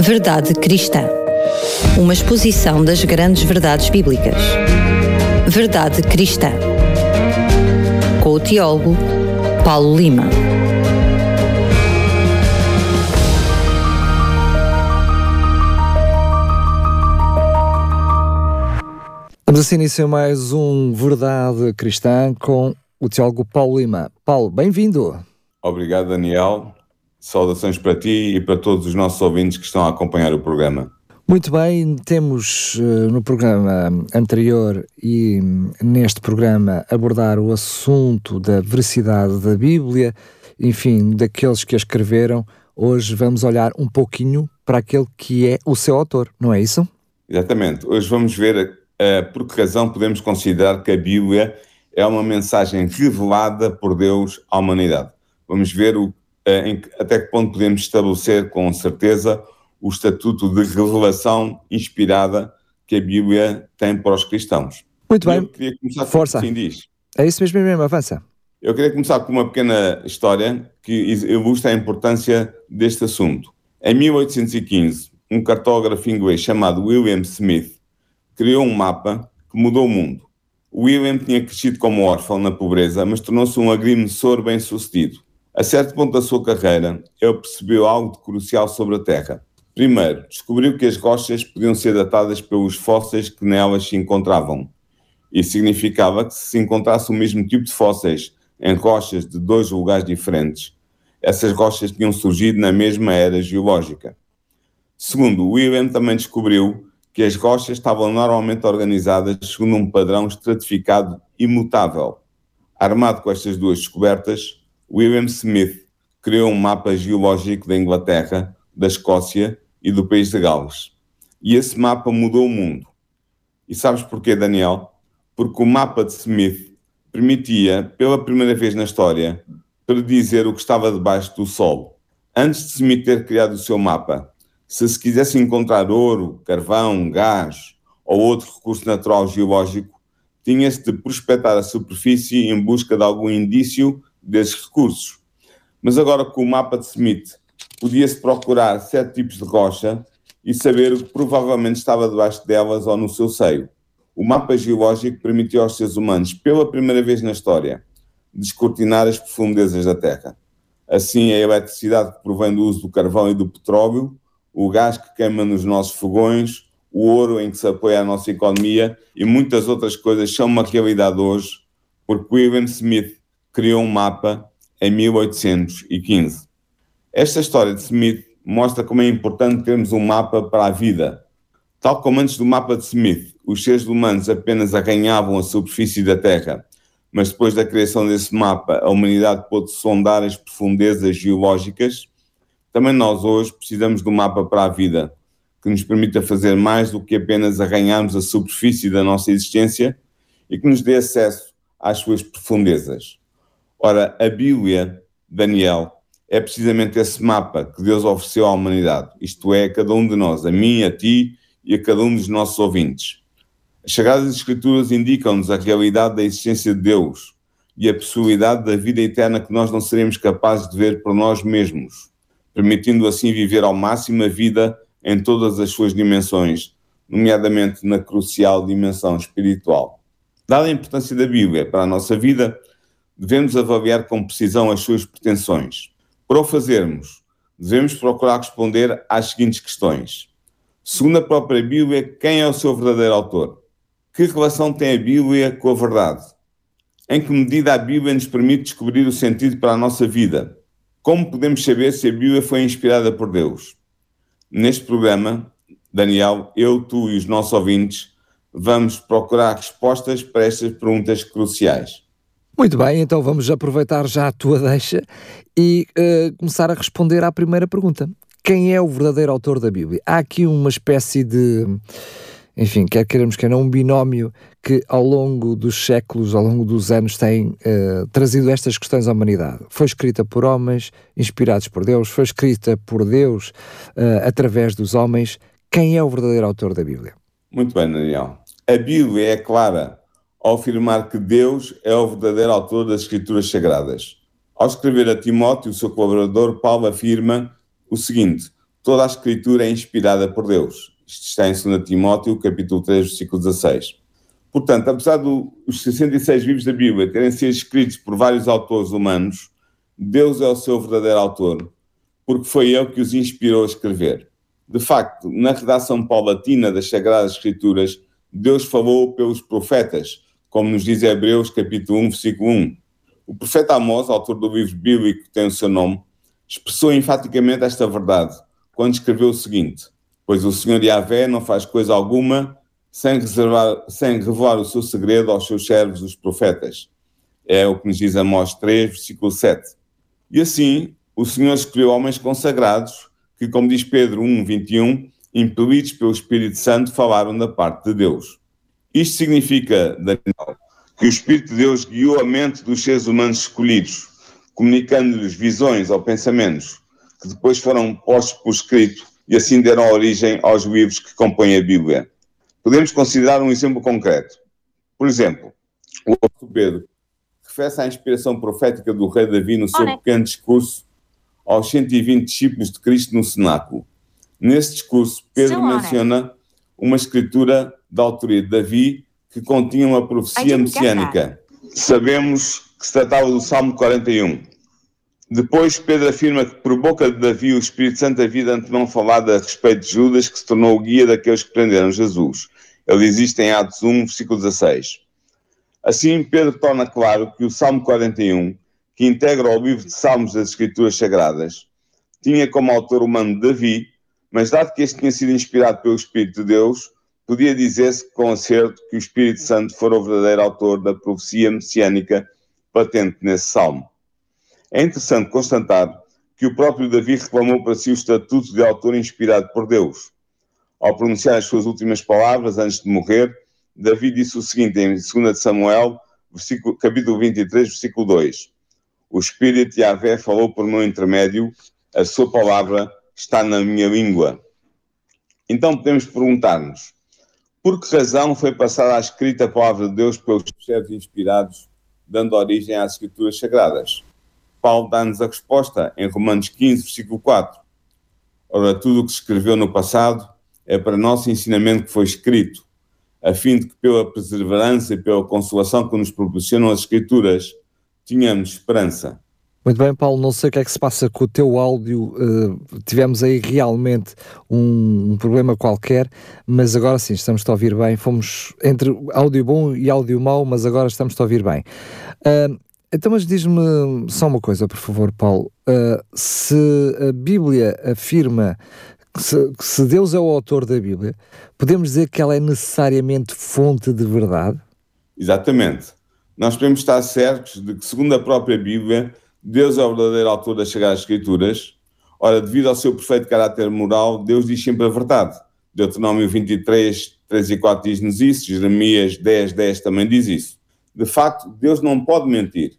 Verdade Cristã. Uma exposição das grandes verdades bíblicas. Verdade Cristã. Com o teólogo Paulo Lima. Vamos assim iniciar mais um Verdade Cristã com o teólogo Paulo Lima. Paulo, bem-vindo. Obrigado, Daniel. Saudações para ti e para todos os nossos ouvintes que estão a acompanhar o programa. Muito bem, temos uh, no programa anterior e neste programa abordar o assunto da veracidade da Bíblia, enfim, daqueles que a escreveram. Hoje vamos olhar um pouquinho para aquele que é o seu autor, não é isso? Exatamente. Hoje vamos ver uh, por que razão podemos considerar que a Bíblia é uma mensagem revelada por Deus à humanidade. Vamos ver o, uh, em, até que ponto podemos estabelecer com certeza o estatuto de revelação inspirada que a Bíblia tem para os cristãos. Muito bem. Força. Assim diz. É isso mesmo, mesmo, avança. Eu queria começar com uma pequena história que ilustra a importância deste assunto. Em 1815, um cartógrafo inglês chamado William Smith criou um mapa que mudou o mundo. William tinha crescido como órfão na pobreza, mas tornou-se um agrimensor bem-sucedido. A certo ponto da sua carreira, ele percebeu algo de crucial sobre a Terra. Primeiro, descobriu que as rochas podiam ser datadas pelos fósseis que nelas se encontravam. Isso significava que se encontrasse o mesmo tipo de fósseis em rochas de dois lugares diferentes, essas rochas tinham surgido na mesma era geológica. Segundo, William também descobriu que as rochas estavam normalmente organizadas segundo um padrão estratificado imutável. Armado com estas duas descobertas, William Smith criou um mapa geológico da Inglaterra, da Escócia e do país de Gales. E esse mapa mudou o mundo. E sabes porquê, Daniel? Porque o mapa de Smith permitia, pela primeira vez na história, predizer o que estava debaixo do Sol. Antes de Smith ter criado o seu mapa, se se quisesse encontrar ouro, carvão, gás ou outro recurso natural geológico, tinha-se de prospectar a superfície em busca de algum indício desses recursos. Mas agora com o mapa de Smith, podia-se procurar sete tipos de rocha e saber o que provavelmente estava debaixo delas ou no seu seio. O mapa geológico permitiu aos seres humanos, pela primeira vez na história, descortinar as profundezas da Terra. Assim, a eletricidade que provém do uso do carvão e do petróleo o gás que queima nos nossos fogões, o ouro em que se apoia a nossa economia e muitas outras coisas são uma realidade hoje, porque William Smith criou um mapa em 1815. Esta história de Smith mostra como é importante termos um mapa para a vida. Tal como antes do mapa de Smith, os seres humanos apenas arranhavam a superfície da Terra, mas depois da criação desse mapa, a humanidade pôde sondar as profundezas geológicas também nós hoje precisamos de um mapa para a vida que nos permita fazer mais do que apenas arranharmos a superfície da nossa existência e que nos dê acesso às suas profundezas. Ora, a Bíblia, Daniel, é precisamente esse mapa que Deus ofereceu à humanidade, isto é, a cada um de nós, a mim, a ti e a cada um dos nossos ouvintes. As Sagradas Escrituras indicam-nos a realidade da existência de Deus e a possibilidade da vida eterna que nós não seremos capazes de ver por nós mesmos permitindo assim viver ao máximo a vida em todas as suas dimensões, nomeadamente na crucial dimensão espiritual. Dada a importância da Bíblia para a nossa vida, devemos avaliar com precisão as suas pretensões. Para o fazermos, devemos procurar responder às seguintes questões. Segundo a própria Bíblia, quem é o seu verdadeiro autor? Que relação tem a Bíblia com a verdade? Em que medida a Bíblia nos permite descobrir o sentido para a nossa vida? Como podemos saber se a Bíblia foi inspirada por Deus? Neste programa, Daniel, eu, tu e os nossos ouvintes vamos procurar respostas para estas perguntas cruciais. Muito bem, então vamos aproveitar já a tua deixa e uh, começar a responder à primeira pergunta. Quem é o verdadeiro autor da Bíblia? Há aqui uma espécie de enfim, quer queremos que não, um binómio que ao longo dos séculos, ao longo dos anos tem uh, trazido estas questões à humanidade. Foi escrita por homens, inspirados por Deus, foi escrita por Deus uh, através dos homens. Quem é o verdadeiro autor da Bíblia? Muito bem, Daniel. A Bíblia é clara ao afirmar que Deus é o verdadeiro autor das Escrituras Sagradas. Ao escrever a Timóteo, o seu colaborador, Paulo afirma o seguinte: toda a escritura é inspirada por Deus. Isto está em 2 Timóteo, capítulo 3, versículo 16. Portanto, apesar dos 66 livros da Bíblia terem sido escritos por vários autores humanos, Deus é o seu verdadeiro autor, porque foi ele que os inspirou a escrever. De facto, na redação paulatina das Sagradas Escrituras, Deus falou pelos profetas, como nos diz Hebreus capítulo 1, versículo 1. O profeta Amós, autor do livro bíblico que tem o seu nome, expressou enfaticamente esta verdade quando escreveu o seguinte: Pois o Senhor Yahvé não faz coisa alguma sem, reservar, sem revelar o seu segredo aos seus servos, os profetas. É o que nos diz Amós 3, versículo 7. E assim, o Senhor escolheu homens consagrados que, como diz Pedro 1, 21, impelidos pelo Espírito Santo, falaram da parte de Deus. Isto significa, Daniel, que o Espírito de Deus guiou a mente dos seres humanos escolhidos, comunicando-lhes visões ou pensamentos, que depois foram postos por escrito e assim deram origem aos livros que compõem a Bíblia. Podemos considerar um exemplo concreto. Por exemplo, o apóstolo Pedro refere-se à inspiração profética do rei Davi no seu pequeno discurso aos 120 discípulos de Cristo no cenáculo. Nesse discurso, Pedro menciona uma escritura da autoria de Davi que continha uma profecia messiânica. Sabemos que se tratava do Salmo 41. Depois, Pedro afirma que por boca de Davi o Espírito Santo havia de antemão falado a respeito de Judas, que se tornou o guia daqueles que prenderam Jesus. Ele isto em Atos 1, versículo 16. Assim, Pedro torna claro que o Salmo 41, que integra o livro de Salmos das Escrituras Sagradas, tinha como autor humano Davi, mas dado que este tinha sido inspirado pelo Espírito de Deus, podia dizer-se com acerto que o Espírito Santo fora o verdadeiro autor da profecia messiânica patente nesse salmo. É interessante constatar que o próprio Davi reclamou para si o estatuto de autor inspirado por Deus. Ao pronunciar as suas últimas palavras antes de morrer, Davi disse o seguinte em 2 Samuel, capítulo 23, versículo 2: O Espírito de Yahvé falou por meu intermédio, a sua palavra está na minha língua. Então podemos perguntar-nos: por que razão foi passada a escrita palavra de Deus pelos servos inspirados, dando origem às Escrituras Sagradas? Paulo dá-nos a resposta em Romanos 15, versículo 4. Ora, tudo o que se escreveu no passado é para nosso ensinamento que foi escrito, a fim de que, pela perseverança e pela consolação que nos proporcionam as Escrituras, tenhamos esperança. Muito bem, Paulo, não sei o que é que se passa com o teu áudio, uh, tivemos aí realmente um, um, problema qualquer, mas agora sim, estamos a ouvir bem, fomos entre áudio bom e áudio mau, mas agora estamos a ouvir bem. Uh, então, mas diz-me só uma coisa, por favor, Paulo. Uh, se a Bíblia afirma que se, que se, Deus é o autor da Bíblia, podemos dizer que ela é necessariamente fonte de verdade? Exatamente. Nós podemos estar certos de que, segundo a própria Bíblia, Deus é o verdadeiro autor das Sagradas Escrituras. Ora, devido ao seu perfeito caráter moral, Deus diz sempre a verdade. Deuteronômio 23, 3 e 4 diz-nos isso, Jeremias 10, 10 também diz isso de facto, Deus não pode mentir.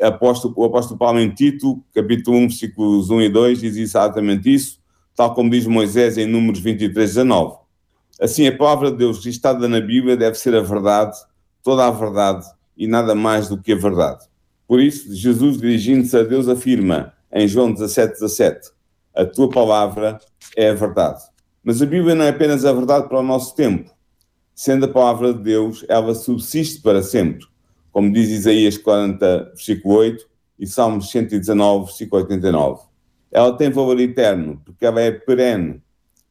O apóstolo Paulo em Tito, capítulo 1, versículos 1 e 2, diz exatamente isso, tal como diz Moisés em Números 23, 19. Assim, a palavra de Deus registrada na Bíblia deve ser a verdade, toda a verdade e nada mais do que a verdade. Por isso, Jesus, dirigindo-se a Deus, afirma em João 17, 17: A tua palavra é a verdade. Mas a Bíblia não é apenas a verdade para o nosso tempo, sendo a palavra de Deus, ela subsiste para sempre, como diz Isaías 40, versículo 8 e Salmos 119, versículo 89. Ela tem valor eterno, porque ela é perene.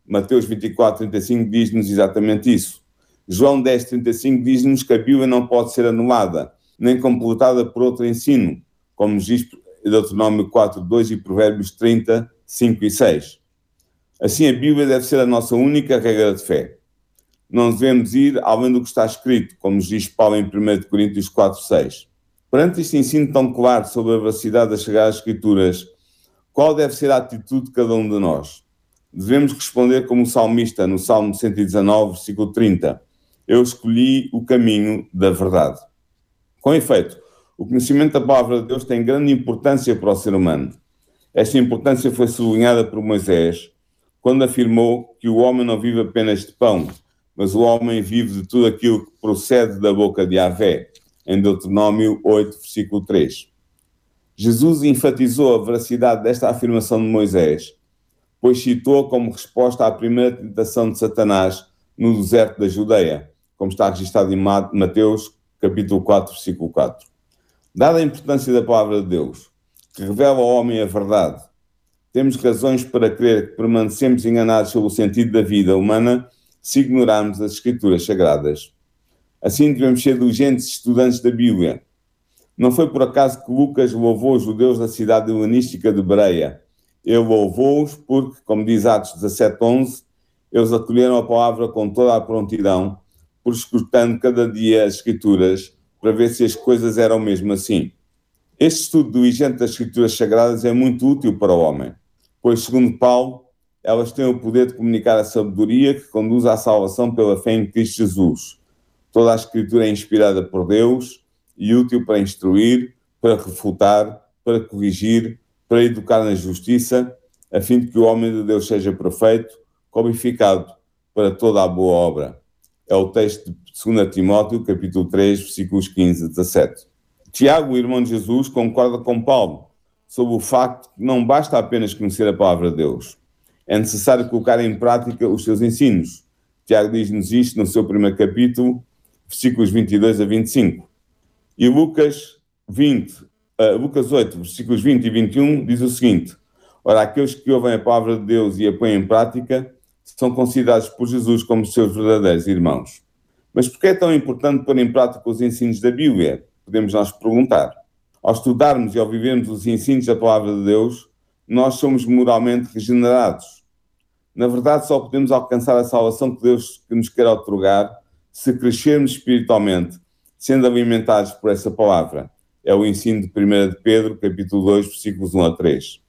Mateus 24, 35 diz-nos exatamente isso. João 10, 35 diz-nos que a Bíblia não pode ser anulada, nem completada por outro ensino, como diz Deuteronômio 4, 2 e Provérbios 30, 5 e 6. Assim, a Bíblia deve ser a nossa única regra de fé não devemos ir além do que está escrito, como diz Paulo em 1 Coríntios 4, 6. Perante este ensino tão claro sobre a veracidade das Sagradas Escrituras, qual deve ser a atitude de cada um de nós? Devemos responder como o salmista no Salmo 119, versículo 30. Eu escolhi o caminho da verdade. Com efeito, o conhecimento da palavra de Deus tem grande importância para o ser humano. Esta importância foi sublinhada por Moisés quando afirmou que o homem não vive apenas de pão, mas o homem vive de tudo aquilo que procede da boca de Avé, em Deuteronômio 8, versículo 3. Jesus enfatizou a veracidade desta afirmação de Moisés, pois citou como resposta à primeira tentação de Satanás no deserto da Judeia, como está registrado em Mateus, capítulo 4, versículo 4. Dada a importância da palavra de Deus, que revela ao homem a verdade, temos razões para crer que permanecemos enganados sobre o sentido da vida humana se ignorarmos as Escrituras Sagradas. Assim, devemos ser diligentes estudantes da Bíblia. Não foi por acaso que Lucas louvou os judeus da cidade helenística de Bereia. Ele louvou-os porque, como diz Atos 17.11, eles acolheram a palavra com toda a prontidão, por escutando cada dia as Escrituras, para ver se as coisas eram mesmo assim. Este estudo diligente das Escrituras Sagradas é muito útil para o homem, pois, segundo Paulo, elas têm o poder de comunicar a sabedoria que conduz à salvação pela fé em Cristo Jesus. Toda a Escritura é inspirada por Deus e útil para instruir, para refutar, para corrigir, para educar na justiça, a fim de que o homem de Deus seja perfeito, qualificado para toda a boa obra. É o texto de 2 Timóteo, capítulo 3, versículos 15 a 17. Tiago, o irmão de Jesus, concorda com Paulo sobre o facto que não basta apenas conhecer a palavra de Deus. É necessário colocar em prática os seus ensinos. Tiago diz-nos isto no seu primeiro capítulo, versículos 22 a 25. E Lucas 20, uh, Lucas 8, versículos 20 e 21 diz o seguinte: Ora, aqueles que ouvem a palavra de Deus e a põem em prática são considerados por Jesus como seus verdadeiros irmãos. Mas por que é tão importante pôr em prática os ensinos da Bíblia? Podemos nós perguntar. Ao estudarmos e ao vivermos os ensinos da palavra de Deus, nós somos moralmente regenerados. Na verdade, só podemos alcançar a salvação que Deus que nos quer otorgar se crescermos espiritualmente, sendo alimentados por essa palavra. É o ensino de 1 de Pedro, capítulo 2, versículos 1 a 3.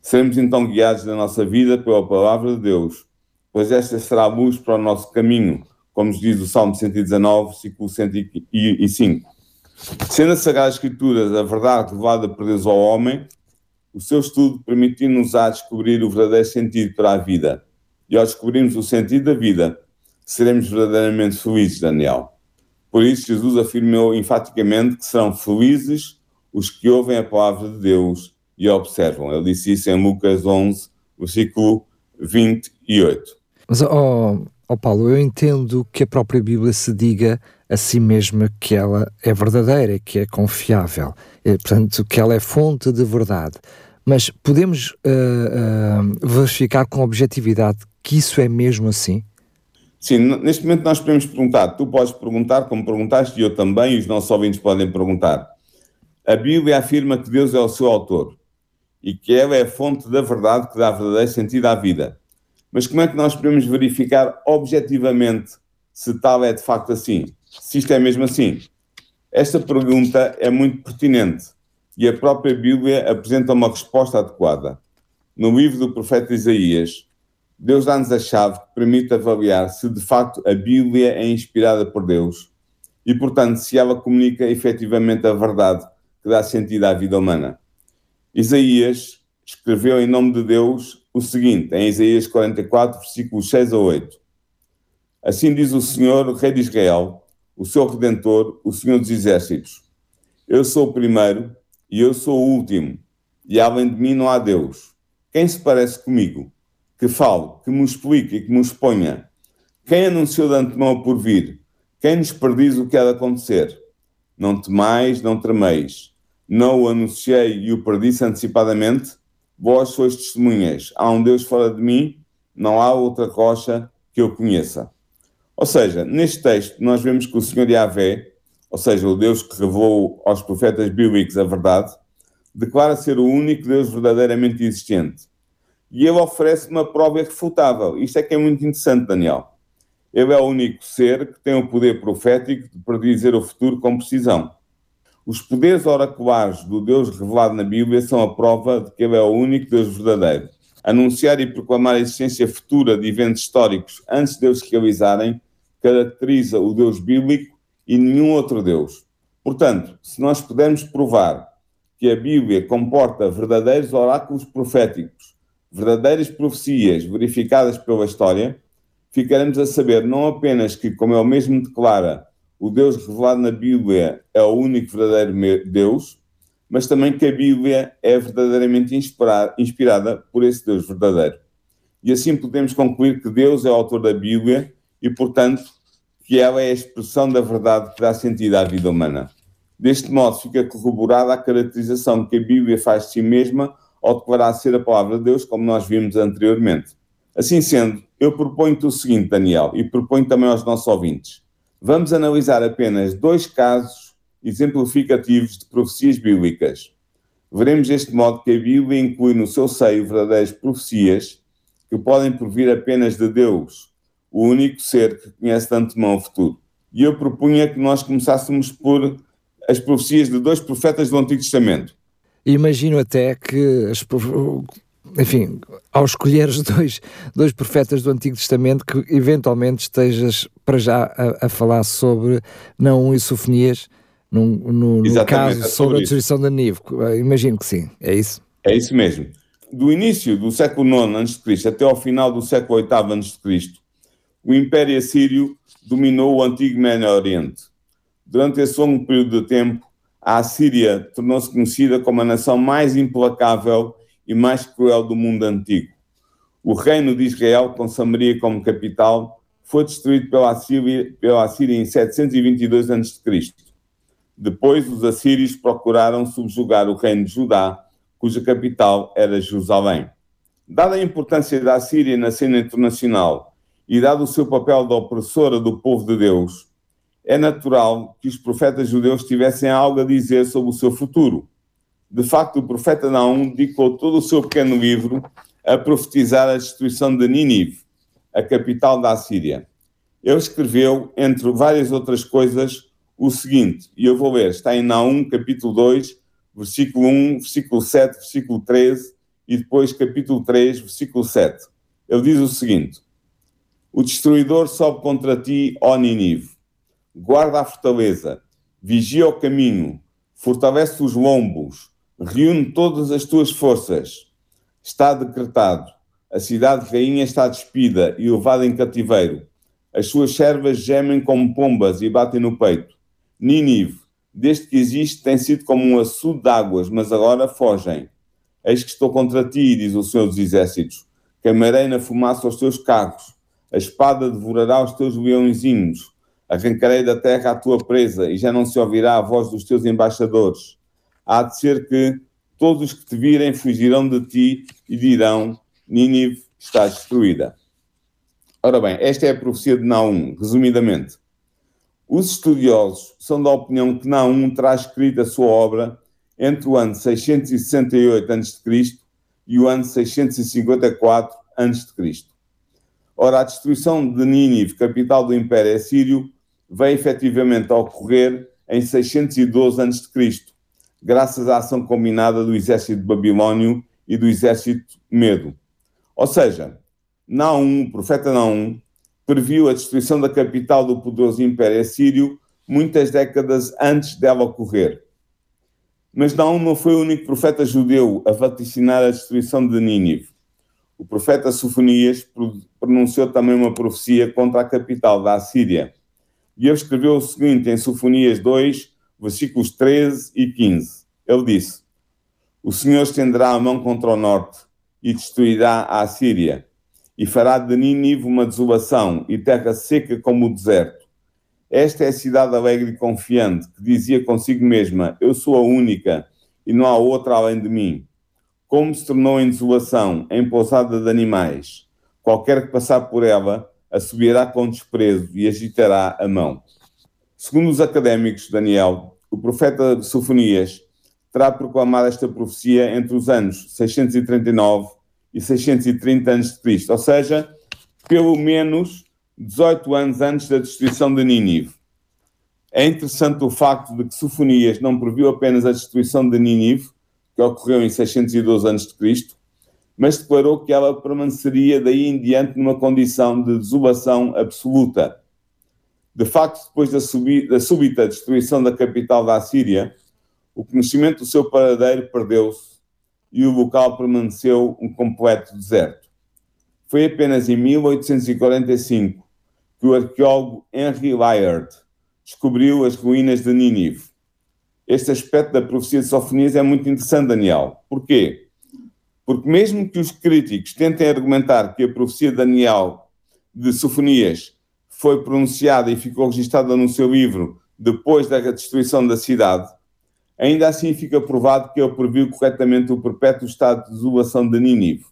Seremos então guiados na nossa vida pela palavra de Deus, pois esta será a luz para o nosso caminho, como nos diz o Salmo 119, versículo 105. Sendo a Sagrada Escritura a verdade revelada por Deus ao homem, o seu estudo permitiu-nos a descobrir o verdadeiro sentido para a vida. E ao descobrirmos o sentido da vida, seremos verdadeiramente felizes, Daniel. Por isso, Jesus afirmou enfaticamente que serão felizes os que ouvem a palavra de Deus e a observam. Ele disse isso em Lucas 11, versículo 28. Mas, oh, oh Paulo, eu entendo que a própria Bíblia se diga a si mesma que ela é verdadeira, que é confiável, e, portanto, que ela é fonte de verdade. Mas podemos uh, uh, verificar com objetividade que isso é mesmo assim? Sim, neste momento nós podemos perguntar, tu podes perguntar, como perguntaste, e eu também, e os nossos ouvintes podem perguntar. A Bíblia afirma que Deus é o seu autor e que ela é a fonte da verdade que dá verdadeiro sentido à vida. Mas como é que nós podemos verificar objetivamente se tal é de facto assim? se isto é mesmo assim. Esta pergunta é muito pertinente e a própria Bíblia apresenta uma resposta adequada. No livro do profeta Isaías, Deus dá-nos a chave que permite avaliar se de facto a Bíblia é inspirada por Deus e, portanto, se ela comunica efetivamente a verdade que dá sentido à vida humana. Isaías escreveu em nome de Deus o seguinte, em Isaías 44, versículos 6 a 8. Assim diz o Senhor, Rei de Israel, o seu Redentor, o Senhor dos Exércitos. Eu sou o primeiro e eu sou o último, e além de mim não há Deus. Quem se parece comigo? Que fale, que me explique e que me exponha. Quem anunciou de antemão por vir? Quem nos prediz o que há de acontecer? Não temais, não tremeis. Não o anunciei e o predisse antecipadamente? Vós sois testemunhas. Há um Deus fora de mim, não há outra rocha que eu conheça. Ou seja, neste texto nós vemos que o Senhor Yahvé, ou seja, o Deus que revelou aos profetas bíblicos a verdade, declara ser o único Deus verdadeiramente existente. E ele oferece uma prova irrefutável. Isto é que é muito interessante, Daniel. Ele é o único ser que tem o poder profético de predizer o futuro com precisão. Os poderes oraculares do Deus revelado na Bíblia são a prova de que ele é o único Deus verdadeiro. Anunciar e proclamar a existência futura de eventos históricos antes de eles se realizarem caracteriza o Deus bíblico e nenhum outro Deus. Portanto, se nós pudermos provar que a Bíblia comporta verdadeiros oráculos proféticos, verdadeiras profecias verificadas pela história, ficaremos a saber não apenas que, como ele mesmo declara, o Deus revelado na Bíblia é o único verdadeiro Deus, mas também que a Bíblia é verdadeiramente inspirada por esse Deus verdadeiro. E assim podemos concluir que Deus é o autor da Bíblia e, portanto, que ela é a expressão da verdade que dá sentido à vida humana. Deste modo, fica corroborada a caracterização que a Bíblia faz de si mesma ao declarar ser a palavra de Deus, como nós vimos anteriormente. Assim sendo, eu proponho-te o seguinte, Daniel, e proponho também aos nossos ouvintes. Vamos analisar apenas dois casos exemplificativos de profecias bíblicas. Veremos deste modo que a Bíblia inclui no seu seio verdadeiras profecias que podem provir apenas de Deus, o único ser que conhece de antemão o futuro. E eu propunha que nós começássemos por as profecias de dois profetas do Antigo Testamento. Imagino até que as, enfim, ao escolheres dois, dois profetas do Antigo Testamento, que eventualmente estejas para já a, a falar sobre Naum e Sofonias, no, no, no caso é sobre, sobre a destruição da Nive. Imagino que sim, é isso? É isso mesmo. Do início do século IX a.C. até ao final do século VIII a.C., o Império Assírio dominou o antigo Médio Oriente. Durante esse longo período de tempo, a Assíria tornou-se conhecida como a nação mais implacável e mais cruel do mundo antigo. O reino de Israel, com Samaria como capital, foi destruído pela Assíria, pela Assíria em 722 a.C. Depois, os assírios procuraram subjugar o reino de Judá, cuja capital era Jerusalém. Dada a importância da Assíria na cena internacional e dado o seu papel de opressora do povo de Deus, é natural que os profetas judeus tivessem algo a dizer sobre o seu futuro. De facto, o profeta Naum dedicou todo o seu pequeno livro a profetizar a destruição de Nínive, a capital da Assíria. Ele escreveu, entre várias outras coisas, o seguinte, e eu vou ler, está em Naum, capítulo 2, versículo 1, versículo 7, versículo 13, e depois capítulo 3, versículo 7. Ele diz o seguinte: O destruidor sobe contra ti, ó Nínive, guarda a fortaleza, vigia o caminho, fortalece os lombos, reúne todas as tuas forças. Está decretado. A cidade rainha está despida e levada em cativeiro. As suas servas gemem como pombas e batem no peito. Ninive, desde que existe, tem sido como um açude de águas, mas agora fogem. Eis que estou contra ti, diz o Senhor dos Exércitos. Queimarei na fumaça os teus carros. A espada devorará os teus leõezinhos. Arrancarei da terra a tua presa, e já não se ouvirá a voz dos teus embaixadores há de ser que todos os que te virem fugirão de ti e dirão: Nínive está destruída. Ora bem, esta é a profecia de Naum, resumidamente. Os estudiosos são da opinião que Naum terá escrito a sua obra entre o ano 668 a.C. e o ano 654 a.C. Ora, a destruição de Nínive, capital do Império Assírio, veio efetivamente a ocorrer em 612 a.C., graças à ação combinada do exército babilônio e do exército medo. Ou seja, Naum, o profeta Naum, previu a destruição da capital do poderoso Império Assírio muitas décadas antes dela ocorrer. Mas Naum não foi o único profeta judeu a vaticinar a destruição de Nínive. O profeta Sofonias pronunciou também uma profecia contra a capital da Assíria. E ele escreveu o seguinte em Sofonias 2, versículos 13 e 15. Ele disse: O Senhor estenderá a mão contra o norte e destruirá a Assíria, e fará de Nínive uma desolação e terra seca como o deserto. Esta é a cidade alegre e confiante, que dizia consigo mesma: Eu sou a única e não há outra além de mim. Como se tornou em desolação, em pousada de animais. Qualquer que passar por ela, a subirá com desprezo e agitará a mão. Segundo os académicos, Daniel, o profeta Sofonias terá proclamado esta profecia entre os anos 639 e 630 a.C., ou seja, pelo menos 18 anos antes da destruição de Nínive. É interessante o facto de que Sofonias não previu apenas a destruição de Nínive, que ocorreu em 612 a.C., mas declarou que ela permaneceria daí em diante numa condição de desolação absoluta. De facto, depois da, da súbita destruição da capital da Assíria, o conhecimento do seu paradeiro perdeu-se e o local permaneceu um completo deserto. Foi apenas em 1845 que o arqueólogo Henry Layard descobriu as ruínas de Nínive. este aspecto da profecia de Sofonias é muito interessante, Daniel. Porquê? Porque mesmo que os críticos tentem argumentar que a profecia de Daniel de Sofonias foi pronunciada e ficou registrada no seu livro depois da destruição da cidade, ainda assim fica provado que ele previu corretamente o perpétuo estado de desolação de Nínive.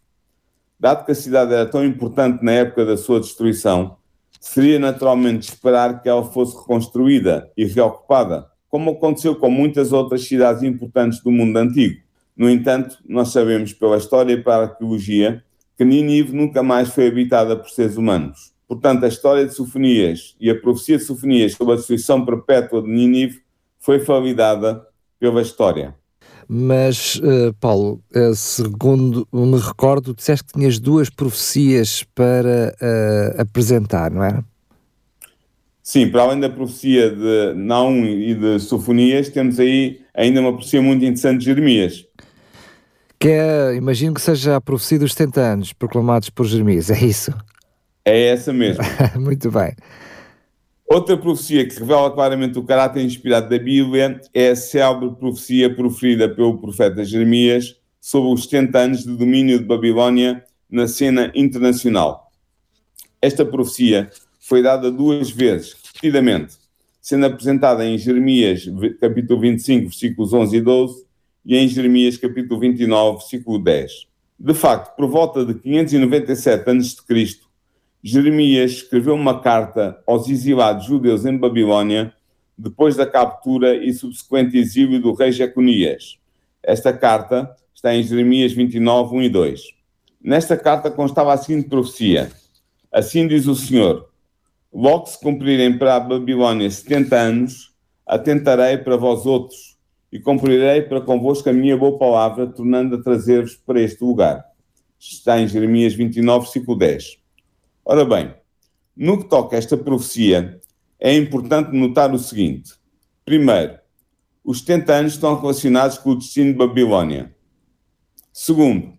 Dado que a cidade era tão importante na época da sua destruição, seria naturalmente esperar que ela fosse reconstruída e reocupada, como aconteceu com muitas outras cidades importantes do mundo antigo. No entanto, nós sabemos pela história e pela arqueologia que Nínive nunca mais foi habitada por seres humanos. Portanto, a história de Sofonias e a profecia de Sofonias sobre a destruição perpétua de Nínive foi validada pela história. Mas, uh, Paulo, uh, segundo me recordo, disseste que tinhas duas profecias para uh, apresentar, não é? Sim, para além da profecia de Naum e de Sofonias, temos aí ainda uma profecia muito interessante de Jeremias. Que é, imagino que seja a profecia dos 70 anos proclamados por Jeremias, é isso? É essa mesmo. Muito bem. Outra profecia que revela claramente o caráter inspirado da Bíblia é a célebre profecia proferida pelo profeta Jeremias sobre os 70 anos de domínio de Babilónia na cena internacional. Esta profecia foi dada duas vezes, repetidamente, sendo apresentada em Jeremias capítulo 25, versículos 11 e 12 e em Jeremias capítulo 29, versículo 10. De facto, por volta de 597 a.C., Jeremias escreveu uma carta aos exilados judeus em Babilônia depois da captura e subsequente exílio do rei Jeconias. Esta carta está em Jeremias 29, 1 e 2. Nesta carta constava a seguinte profecia: Assim diz o Senhor: Logo se cumprirem para a Babilônia 70 anos, atentarei para vós outros e cumprirei para convosco a minha boa palavra, tornando a trazer-vos para este lugar. Está em Jeremias 29, versículo 10. Ora bem, no que toca a esta profecia, é importante notar o seguinte: primeiro, os 70 anos estão relacionados com o destino de Babilónia. Segundo,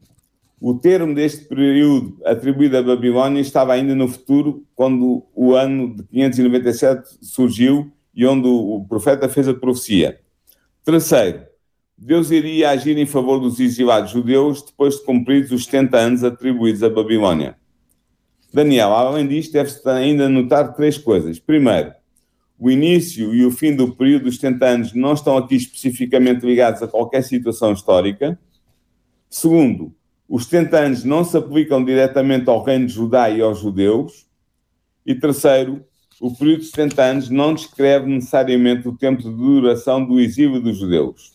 o termo deste período atribuído a Babilónia estava ainda no futuro, quando o ano de 597 surgiu e onde o profeta fez a profecia. Terceiro, Deus iria agir em favor dos exilados judeus depois de cumpridos os 70 anos atribuídos a Babilónia. Daniel, além disto, deve-se ainda notar três coisas. Primeiro, o início e o fim do período dos 70 anos não estão aqui especificamente ligados a qualquer situação histórica. Segundo, os 70 anos não se aplicam diretamente ao reino de Judá e aos judeus. E terceiro, o período de 70 anos não descreve necessariamente o tempo de duração do exílio dos judeus.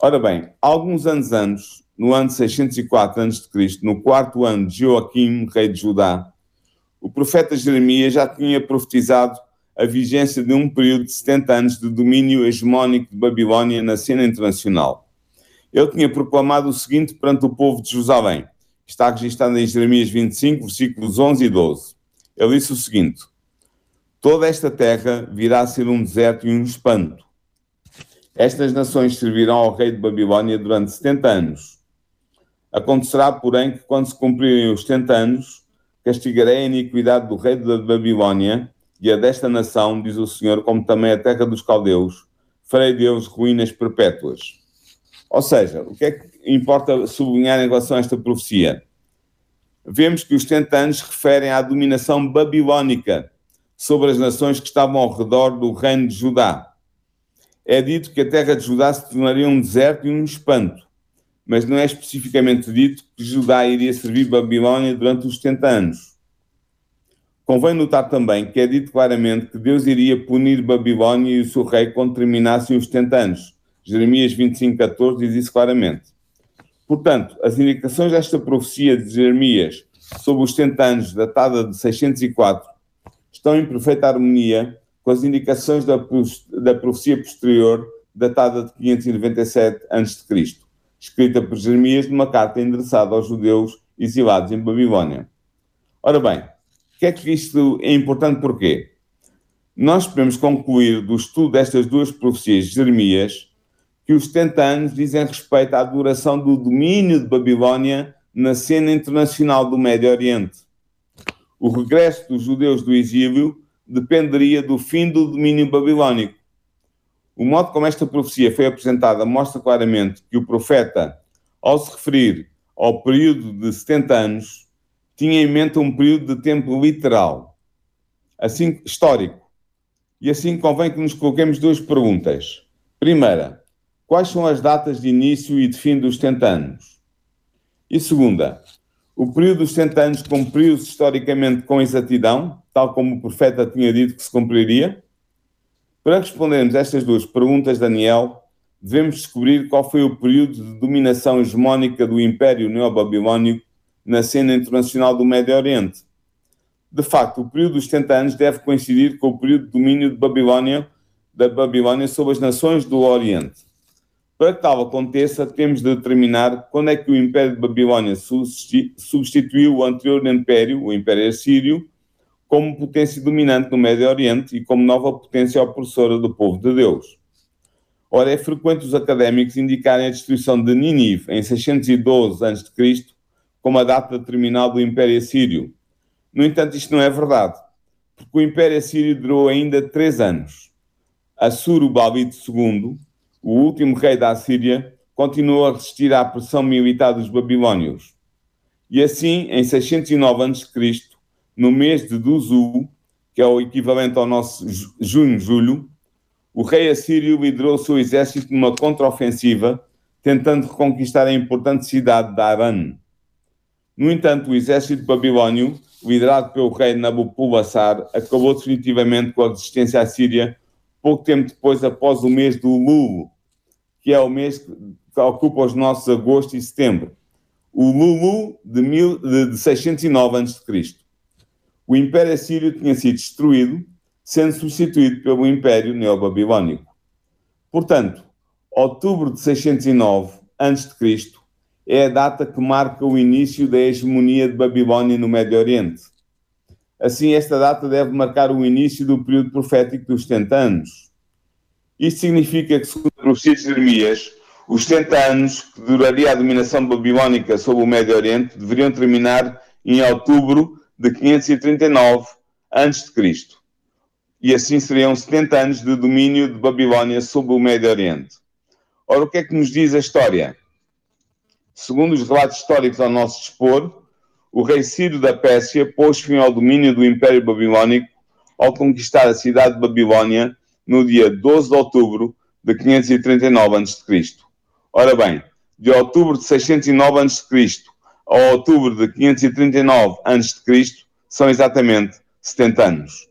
Ora bem, alguns anos antes, no ano 604 a.C., no quarto ano de Joaquim, rei de Judá, o profeta Jeremias já tinha profetizado a vigência de um período de 70 anos de domínio hegemónico de Babilónia na cena internacional. Ele tinha proclamado o seguinte perante o povo de Jerusalém. Está registrado em Jeremias 25, versículos 11 e 12. Ele disse o seguinte: Toda esta terra virá a ser um deserto e um espanto. Estas nações servirão ao rei de Babilónia durante 70 anos Acontecerá, porém, que quando se cumprirem os 70 anos, castigarei a iniquidade do rei da Babilônia e a desta nação, diz o Senhor, como também a terra dos caldeus, farei Deus ruínas perpétuas. Ou seja, o que é que importa sublinhar em relação a esta profecia? Vemos que os 70 anos referem à dominação babilónica sobre as nações que estavam ao redor do reino de Judá. É dito que a terra de Judá se tornaria um deserto e um espanto mas não é especificamente dito que Judá iria servir Babilónia durante os 70 anos. Convém notar também que é dito claramente que Deus iria punir Babilónia e o seu rei quando terminassem os 70 anos. Jeremias 25, 14 diz isso claramente. Portanto, as indicações desta profecia de Jeremias sobre os 70 anos, datada de 604, estão em perfeita harmonia com as indicações da profecia posterior, datada de 597 a.C escrita por Jeremias numa carta endereçada aos judeus exilados em Babilónia. Ora bem, o que é que isto é importante porquê? Nós podemos concluir do estudo destas duas profecias de Jeremias que os 70 anos dizem respeito à duração do domínio de Babilónia na cena internacional do Médio Oriente. O regresso dos judeus do exílio dependeria do fim do domínio babilónico. O modo como esta profecia foi apresentada mostra claramente que o profeta, ao se referir ao período de 70 anos, tinha em mente um período de tempo literal, assim histórico. E assim convém que nos coloquemos duas perguntas. Primeira, quais são as datas de início e de fim dos 70 anos? E segunda, o período dos 70 anos cumpriu-se historicamente com exatidão, tal como o profeta tinha dito que se cumpriria? Para respondermos estas duas perguntas, Daniel, devemos descobrir qual foi o período de dominação hegemónica do Império Neobabilónico na cena internacional do Médio Oriente. De facto, o período dos 70 anos deve coincidir com o período de domínio de Babilónia, da Babilónia sobre as nações do Oriente. Para que tal aconteça, temos de determinar quando é que o Império de Babilónia substituiu o anterior Império, o Império Assírio, como potência dominante no Médio Oriente e como nova potência opressora do povo de Deus. Ora, é frequente os académicos indicarem a destruição de Nínive em 612 a.C. como a data terminal do Império Assírio. No entanto, isto não é verdade, porque o Império Assírio durou ainda três anos. Assurbanipal II, o último rei da Assíria, continuou a resistir à pressão militar dos babilônios. E assim, em 609 a.C., no mês de Duzu, que é o equivalente ao nosso junho-julho, o rei assírio liderou seu exército numa contraofensiva, tentando reconquistar a importante cidade de Aran. No entanto, o exército babilônio, liderado pelo rei Nabopolassar, acabou definitivamente com a resistência assíria pouco tempo depois, após o mês do Lulu, que é o mês que ocupa os nossos agosto e setembro. O Lulu de, mil, de 609 a.C. O Império Assírio tinha sido destruído sendo substituído pelo Império Neobabilónico. Portanto, outubro de 609 a.C. é a data que marca o início da hegemonia de Babilónia no Médio Oriente. Assim, esta data deve marcar o início do período profético dos 70 anos. Isto significa que, segundo a profecia de Jeremias, os 70 anos que duraria a dominação babilónica sobre o Médio Oriente deveriam terminar em outubro de 539 a.C e assim seriam 70 anos de domínio de Babilónia sobre o Médio Oriente. Ora, o que é que nos diz a história? Segundo os relatos históricos ao nosso dispor, o rei Ciro da Pérsia pôs fim ao domínio do Império Babilónico ao conquistar a cidade de Babilónia no dia 12 de outubro de 539 a.C. Ora bem, de outubro de 609 a.C. a outubro de 539 a.C. são exatamente 70 anos.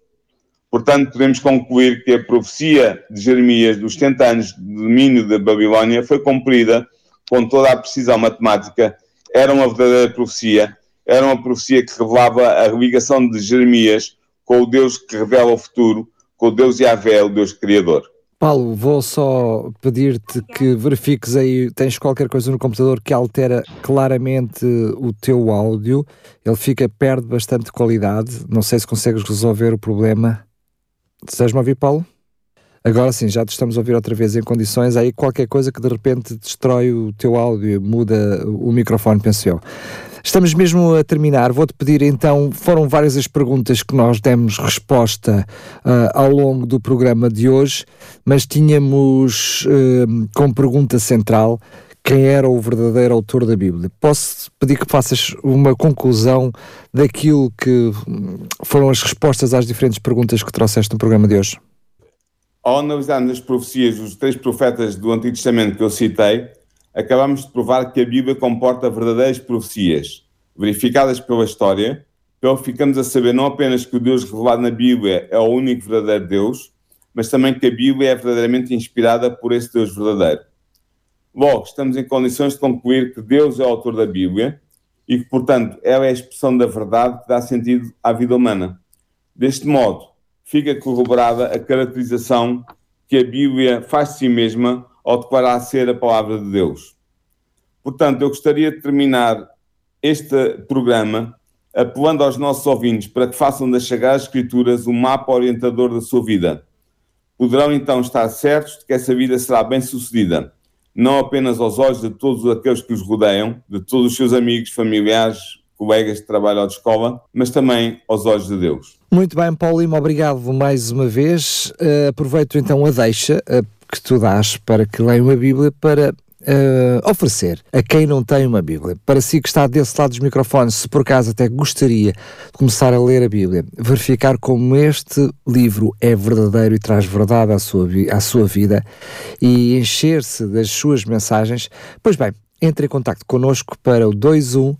Portanto, podemos concluir que a profecia de Jeremias dos 70 anos de domínio da Babilónia foi cumprida com toda a precisão matemática. Era uma verdadeira profecia, era uma profecia que revelava a ligação de Jeremias com o Deus que revela o futuro, com o Deus Yahvé, o Deus Criador. Paulo, vou só pedir-te que verifiques aí, tens qualquer coisa no computador que altera claramente o teu áudio, ele fica, perde bastante qualidade, não sei se consegues resolver o problema. Estás-me a ouvir, Paulo? Agora sim, já te estamos a ouvir outra vez em condições. Aí qualquer coisa que de repente destrói o teu áudio, muda o microfone, penso eu. Estamos mesmo a terminar. Vou-te pedir então, foram várias as perguntas que nós demos resposta uh, ao longo do programa de hoje, mas tínhamos uh, como pergunta central quem era o verdadeiro autor da Bíblia. Posso pedir que faças uma conclusão daquilo que foram as respostas às diferentes perguntas que trouxeste no programa de hoje? Ao analisarmos as profecias dos três profetas do Antigo Testamento que eu citei, acabamos de provar que a Bíblia comporta verdadeiras profecias, verificadas pela história, pelo ficamos a saber não apenas que o Deus revelado na Bíblia é o único verdadeiro Deus, mas também que a Bíblia é verdadeiramente inspirada por esse Deus verdadeiro. Logo, estamos em condições de concluir que Deus é o autor da Bíblia e que, portanto, ela é a expressão da verdade que dá sentido à vida humana. Deste modo, fica corroborada a caracterização que a Bíblia faz de si mesma ao declarar ser a palavra de Deus. Portanto, eu gostaria de terminar este programa apelando aos nossos ouvintes para que façam das Sagradas Escrituras o um mapa orientador da sua vida. Poderão então estar certos de que essa vida será bem sucedida não apenas aos olhos de todos aqueles que os rodeiam, de todos os seus amigos, familiares, colegas de trabalho ou de escola, mas também aos olhos de Deus. Muito bem, Paulo Lima, obrigado mais uma vez. Uh, aproveito então a deixa, uh, que tu dás para que leiam a Bíblia para uh, oferecer a quem não tem uma Bíblia. Para si que está desse lado dos microfones, se por acaso até gostaria de começar a ler a Bíblia, verificar como este livro é verdadeiro e traz verdade à sua, à sua vida e encher-se das suas mensagens, pois bem, entre em contato connosco para o 21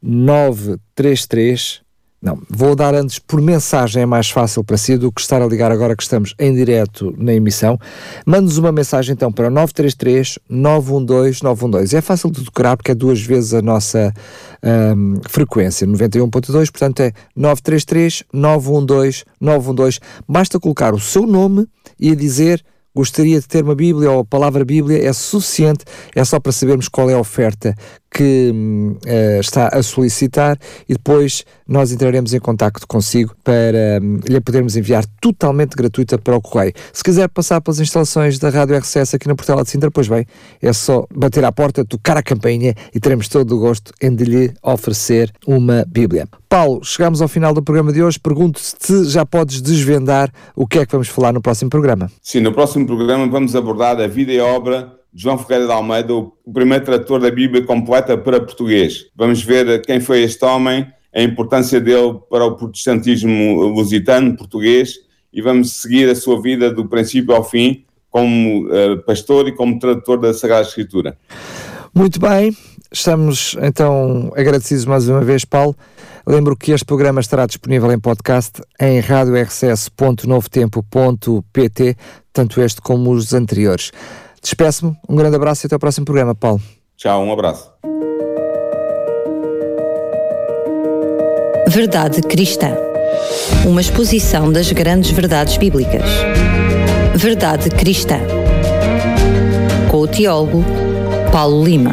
933 não, vou dar antes por mensagem, é mais fácil para si do que estar a ligar agora que estamos em direto na emissão. Mande-nos uma mensagem então para 933 912 912. É fácil de decorar porque é duas vezes a nossa um, frequência, 91.2, portanto é 933 912 912. Basta colocar o seu nome e dizer gostaria de ter uma Bíblia ou a palavra Bíblia é suficiente, é só para sabermos qual é a oferta que uh, está a solicitar e depois nós entraremos em contato consigo para um, lhe podermos enviar totalmente gratuita para o correio. Se quiser passar pelas instalações da Rádio RCS aqui na Portela de Sintra, pois bem, é só bater à porta, tocar a campainha e teremos todo o gosto em de lhe oferecer uma Bíblia. Paulo, chegamos ao final do programa de hoje. Pergunto se já podes desvendar o que é que vamos falar no próximo programa. Sim, no próximo programa vamos abordar a vida e a obra João Ferreira de Almeida, o primeiro tradutor da Bíblia completa para português. Vamos ver quem foi este homem, a importância dele para o protestantismo lusitano, português, e vamos seguir a sua vida do princípio ao fim como uh, pastor e como tradutor da Sagrada Escritura. Muito bem, estamos então agradecidos mais uma vez, Paulo. Lembro que este programa estará disponível em podcast em radiorcs.novotempo.pt, tanto este como os anteriores. Despeço-me, um grande abraço e até ao próximo programa, Paulo. Tchau, um abraço. Verdade Cristã. Uma exposição das grandes verdades bíblicas. Verdade Cristã. Com o teólogo Paulo Lima.